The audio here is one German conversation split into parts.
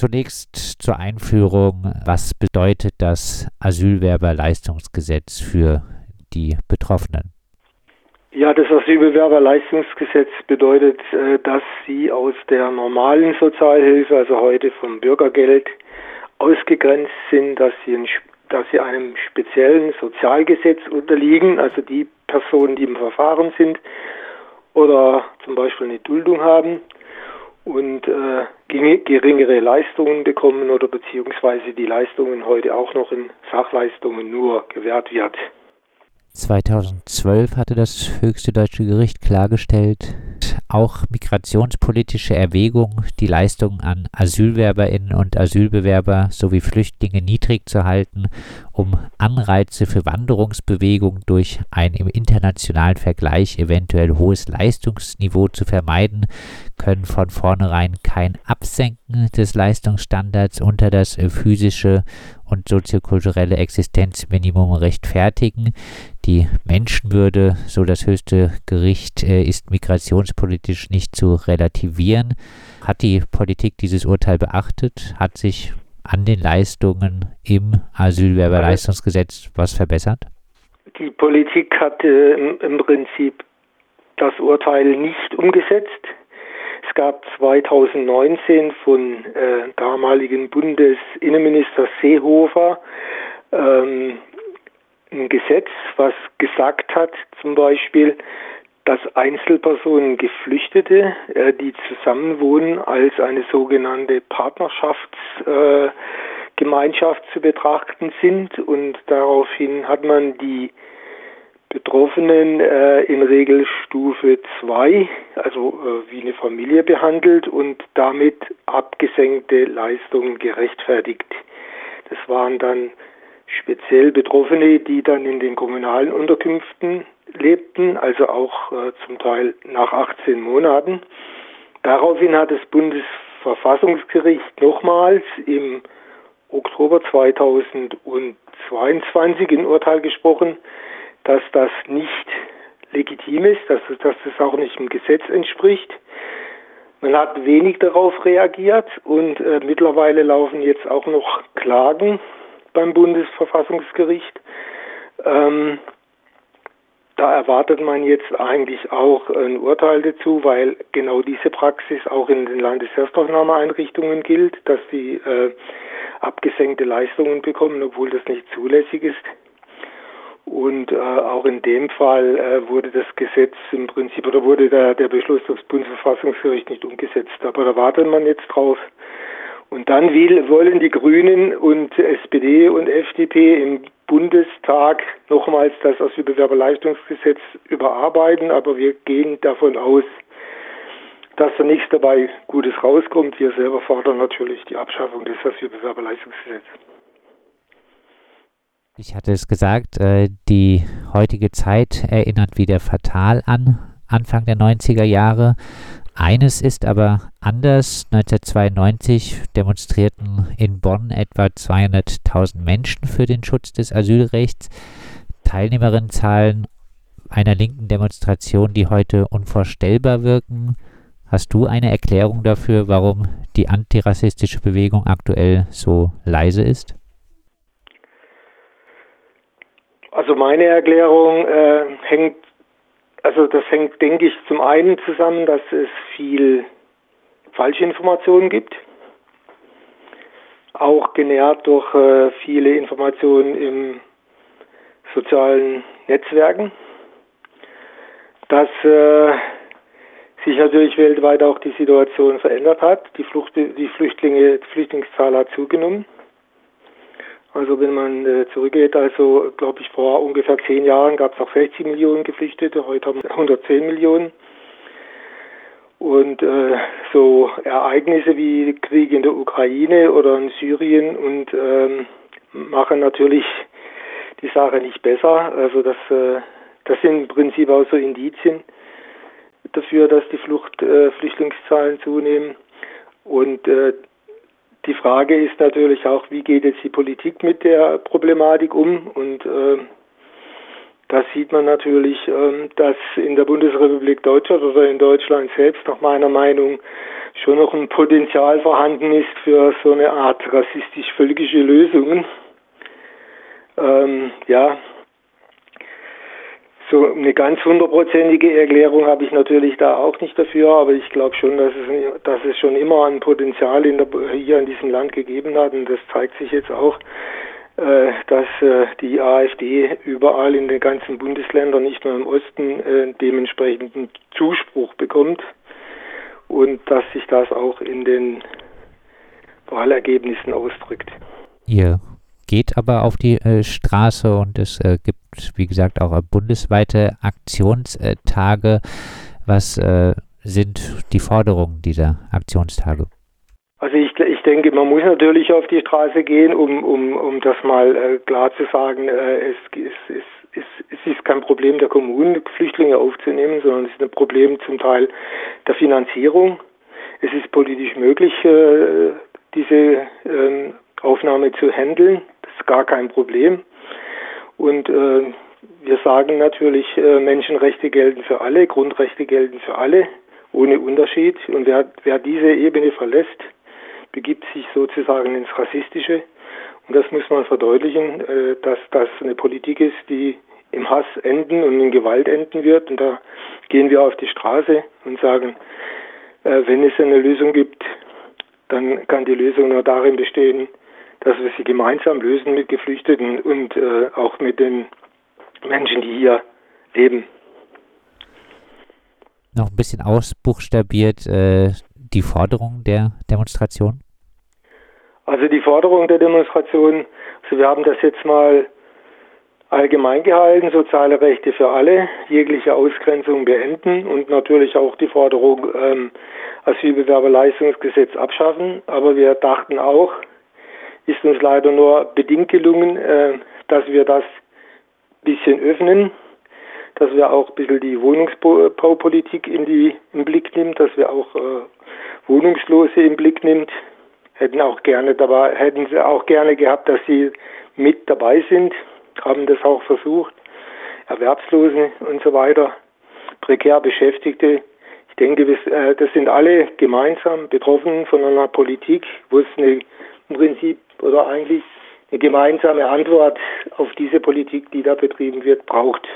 Zunächst zur Einführung, was bedeutet das Asylwerberleistungsgesetz für die Betroffenen? Ja, das Asylbewerberleistungsgesetz bedeutet, äh, dass sie aus der normalen Sozialhilfe, also heute vom Bürgergeld, ausgegrenzt sind, dass sie, ein, dass sie einem speziellen Sozialgesetz unterliegen, also die Personen, die im Verfahren sind oder zum Beispiel eine Duldung haben und äh, geringere Leistungen bekommen oder beziehungsweise die Leistungen heute auch noch in Sachleistungen nur gewährt wird. 2012 hatte das höchste deutsche Gericht klargestellt, auch migrationspolitische Erwägungen, die Leistungen an Asylwerberinnen und Asylbewerber sowie Flüchtlinge niedrig zu halten, um Anreize für Wanderungsbewegung durch ein im internationalen Vergleich eventuell hohes Leistungsniveau zu vermeiden, können von vornherein kein Absenken des Leistungsstandards unter das physische und soziokulturelle Existenzminimum rechtfertigen. Die Menschenwürde, so das höchste Gericht, äh, ist migrationspolitisch nicht zu relativieren. Hat die Politik dieses Urteil beachtet? Hat sich an den Leistungen im Asylwerberleistungsgesetz was verbessert? Die Politik hat äh, im Prinzip das Urteil nicht umgesetzt. Es gab 2019 von äh, damaligen Bundesinnenminister Seehofer ähm, ein Gesetz, was gesagt hat, zum Beispiel, dass Einzelpersonen Geflüchtete, äh, die zusammenwohnen, als eine sogenannte Partnerschaftsgemeinschaft äh, zu betrachten sind. Und daraufhin hat man die Betroffenen äh, in Regelstufe 2, also äh, wie eine Familie behandelt und damit abgesenkte Leistungen gerechtfertigt. Das waren dann speziell Betroffene, die dann in den kommunalen Unterkünften lebten, also auch äh, zum Teil nach 18 Monaten. Daraufhin hat das Bundesverfassungsgericht nochmals im Oktober 2022 in Urteil gesprochen, dass das nicht legitim ist, dass, dass das auch nicht dem Gesetz entspricht. Man hat wenig darauf reagiert und äh, mittlerweile laufen jetzt auch noch Klagen beim Bundesverfassungsgericht. Ähm, da erwartet man jetzt eigentlich auch ein Urteil dazu, weil genau diese Praxis auch in den Landeserstaufnahmeeinrichtungen gilt, dass sie äh, abgesenkte Leistungen bekommen, obwohl das nicht zulässig ist. Und äh, auch in dem Fall äh, wurde das Gesetz im Prinzip oder wurde der, der Beschluss des Bundesverfassungsgerichts nicht umgesetzt. Aber da wartet man jetzt drauf. Und dann will, wollen die Grünen und SPD und FDP im Bundestag nochmals das Asylbewerberleistungsgesetz überarbeiten. Aber wir gehen davon aus, dass da nichts dabei Gutes rauskommt. Wir selber fordern natürlich die Abschaffung des Asylbewerberleistungsgesetzes. Ich hatte es gesagt, äh, die heutige Zeit erinnert wieder fatal an Anfang der 90er Jahre. Eines ist aber anders. 1992 demonstrierten in Bonn etwa 200.000 Menschen für den Schutz des Asylrechts. Teilnehmerinnenzahlen einer linken Demonstration, die heute unvorstellbar wirken. Hast du eine Erklärung dafür, warum die antirassistische Bewegung aktuell so leise ist? Also meine Erklärung äh, hängt, also das hängt, denke ich, zum einen zusammen, dass es viel Falschinformationen gibt, auch genährt durch äh, viele Informationen im sozialen Netzwerken, dass äh, sich natürlich weltweit auch die Situation verändert hat. Die, Flucht, die Flüchtlinge, die Flüchtlingszahl hat zugenommen. Also wenn man äh, zurückgeht, also glaube ich vor ungefähr zehn Jahren gab es noch 60 Millionen Geflüchtete, heute haben wir 110 Millionen. Und äh, so Ereignisse wie Krieg in der Ukraine oder in Syrien und ähm, machen natürlich die Sache nicht besser. Also das, äh, das sind im Prinzip auch so Indizien dafür, dass die Flucht, äh, Flüchtlingszahlen zunehmen. Und äh, die Frage ist natürlich auch, wie geht jetzt die Politik mit der Problematik um? Und äh, da sieht man natürlich, äh, dass in der Bundesrepublik Deutschland oder in Deutschland selbst nach meiner Meinung schon noch ein Potenzial vorhanden ist für so eine Art rassistisch-völkische Lösungen. Ähm, ja, so eine ganz hundertprozentige Erklärung habe ich natürlich da auch nicht dafür, aber ich glaube schon, dass es, dass es schon immer ein Potenzial in der, hier in diesem Land gegeben hat und das zeigt sich jetzt auch, äh, dass äh, die AfD überall in den ganzen Bundesländern, nicht nur im Osten, äh, dementsprechenden Zuspruch bekommt und dass sich das auch in den Wahlergebnissen ausdrückt. Ihr geht aber auf die äh, Straße und es äh, gibt, wie gesagt, auch bundesweite Aktionstage. Was äh, sind die Forderungen dieser Aktionstage? Also ich, ich denke, man muss natürlich auf die Straße gehen, um, um, um das mal äh, klar zu sagen. Äh, es, es, es, es, es ist kein Problem der Kommunen, Flüchtlinge aufzunehmen, sondern es ist ein Problem zum Teil der Finanzierung. Es ist politisch möglich, äh, diese ähm, Aufnahme zu handeln. Gar kein Problem. Und äh, wir sagen natürlich, äh, Menschenrechte gelten für alle, Grundrechte gelten für alle, ohne Unterschied. Und wer, wer diese Ebene verlässt, begibt sich sozusagen ins Rassistische. Und das muss man verdeutlichen, äh, dass das eine Politik ist, die im Hass enden und in Gewalt enden wird. Und da gehen wir auf die Straße und sagen, äh, wenn es eine Lösung gibt, dann kann die Lösung nur darin bestehen, dass wir sie gemeinsam lösen mit Geflüchteten und äh, auch mit den Menschen, die hier leben. Noch ein bisschen ausbuchstabiert äh, die Forderung der Demonstration? Also die Forderung der Demonstration, also wir haben das jetzt mal allgemein gehalten, soziale Rechte für alle, jegliche Ausgrenzung beenden und natürlich auch die Forderung ähm, Asylbewerberleistungsgesetz abschaffen. Aber wir dachten auch, ist uns leider nur bedingt gelungen, äh, dass wir das ein bisschen öffnen, dass wir auch ein bisschen die Wohnungsbaupolitik in die, im Blick nehmen, dass wir auch äh, Wohnungslose im Blick nimmt. Hätten auch gerne dabei, hätten sie auch gerne gehabt, dass sie mit dabei sind, haben das auch versucht. Erwerbslose und so weiter, prekär Beschäftigte. Ich denke, äh, das sind alle gemeinsam betroffen von einer Politik, wo es eine, im Prinzip oder eigentlich eine gemeinsame Antwort auf diese Politik, die da betrieben wird, braucht.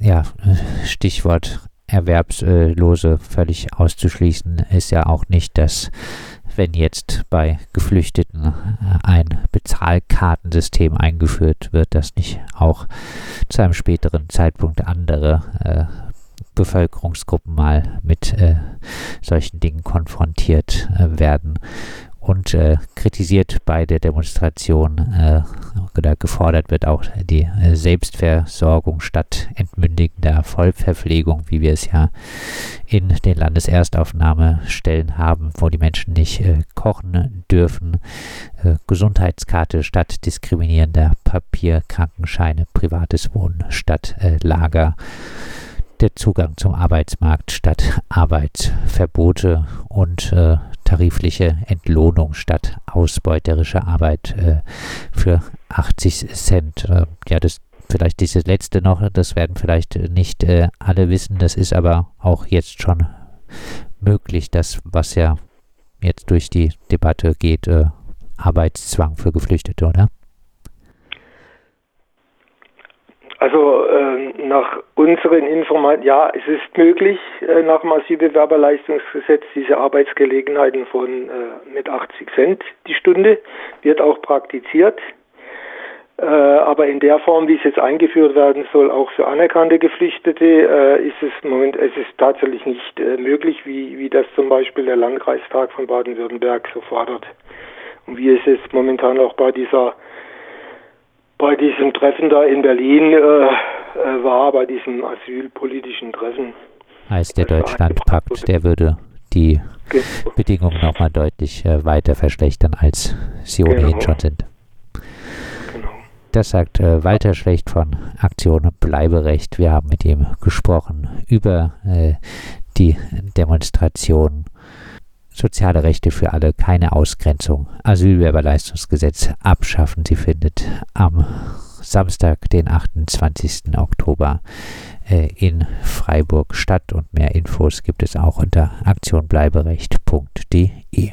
Ja, Stichwort Erwerbslose völlig auszuschließen ist ja auch nicht, dass wenn jetzt bei Geflüchteten ein Bezahlkartensystem eingeführt wird, dass nicht auch zu einem späteren Zeitpunkt andere äh, Bevölkerungsgruppen mal mit äh, solchen Dingen konfrontiert äh, werden und äh, kritisiert bei der Demonstration äh, oder gefordert wird auch die äh, Selbstversorgung statt entmündigender Vollverpflegung, wie wir es ja in den Landeserstaufnahmestellen haben, wo die Menschen nicht äh, kochen dürfen, äh, Gesundheitskarte statt diskriminierender Papierkrankenscheine, privates Wohnen statt äh, Lager der Zugang zum Arbeitsmarkt statt Arbeitsverbote und äh, tarifliche Entlohnung statt ausbeuterische Arbeit äh, für 80 Cent. Äh, ja, das vielleicht dieses letzte noch, das werden vielleicht nicht äh, alle wissen, das ist aber auch jetzt schon möglich, das, was ja jetzt durch die Debatte geht, äh, Arbeitszwang für Geflüchtete, oder? Also äh, nach unseren Informationen, ja, es ist möglich, äh, nach dem Asylbewerberleistungsgesetz diese Arbeitsgelegenheiten von äh, mit 80 Cent die Stunde, wird auch praktiziert. Äh, aber in der Form, wie es jetzt eingeführt werden soll, auch für anerkannte Geflüchtete, ist es Moment, es ist tatsächlich nicht möglich, wie, wie das zum Beispiel der Landkreistag von Baden-Württemberg so fordert. Und wie es jetzt momentan auch bei dieser bei diesem Treffen da in Berlin äh, war, bei diesem asylpolitischen Treffen. Heißt der Deutschlandpakt, der würde die genau. Bedingungen nochmal deutlich äh, weiter verschlechtern, als sie ohnehin genau. schon sind. Genau. Das sagt äh, Walter Schlecht von Aktion Bleiberecht. Wir haben mit ihm gesprochen über äh, die Demonstration Soziale Rechte für alle, keine Ausgrenzung. Asylwerberleistungsgesetz abschaffen. Sie findet am Samstag, den 28. Oktober äh, in Freiburg statt. Und mehr Infos gibt es auch unter aktionbleiberecht.de.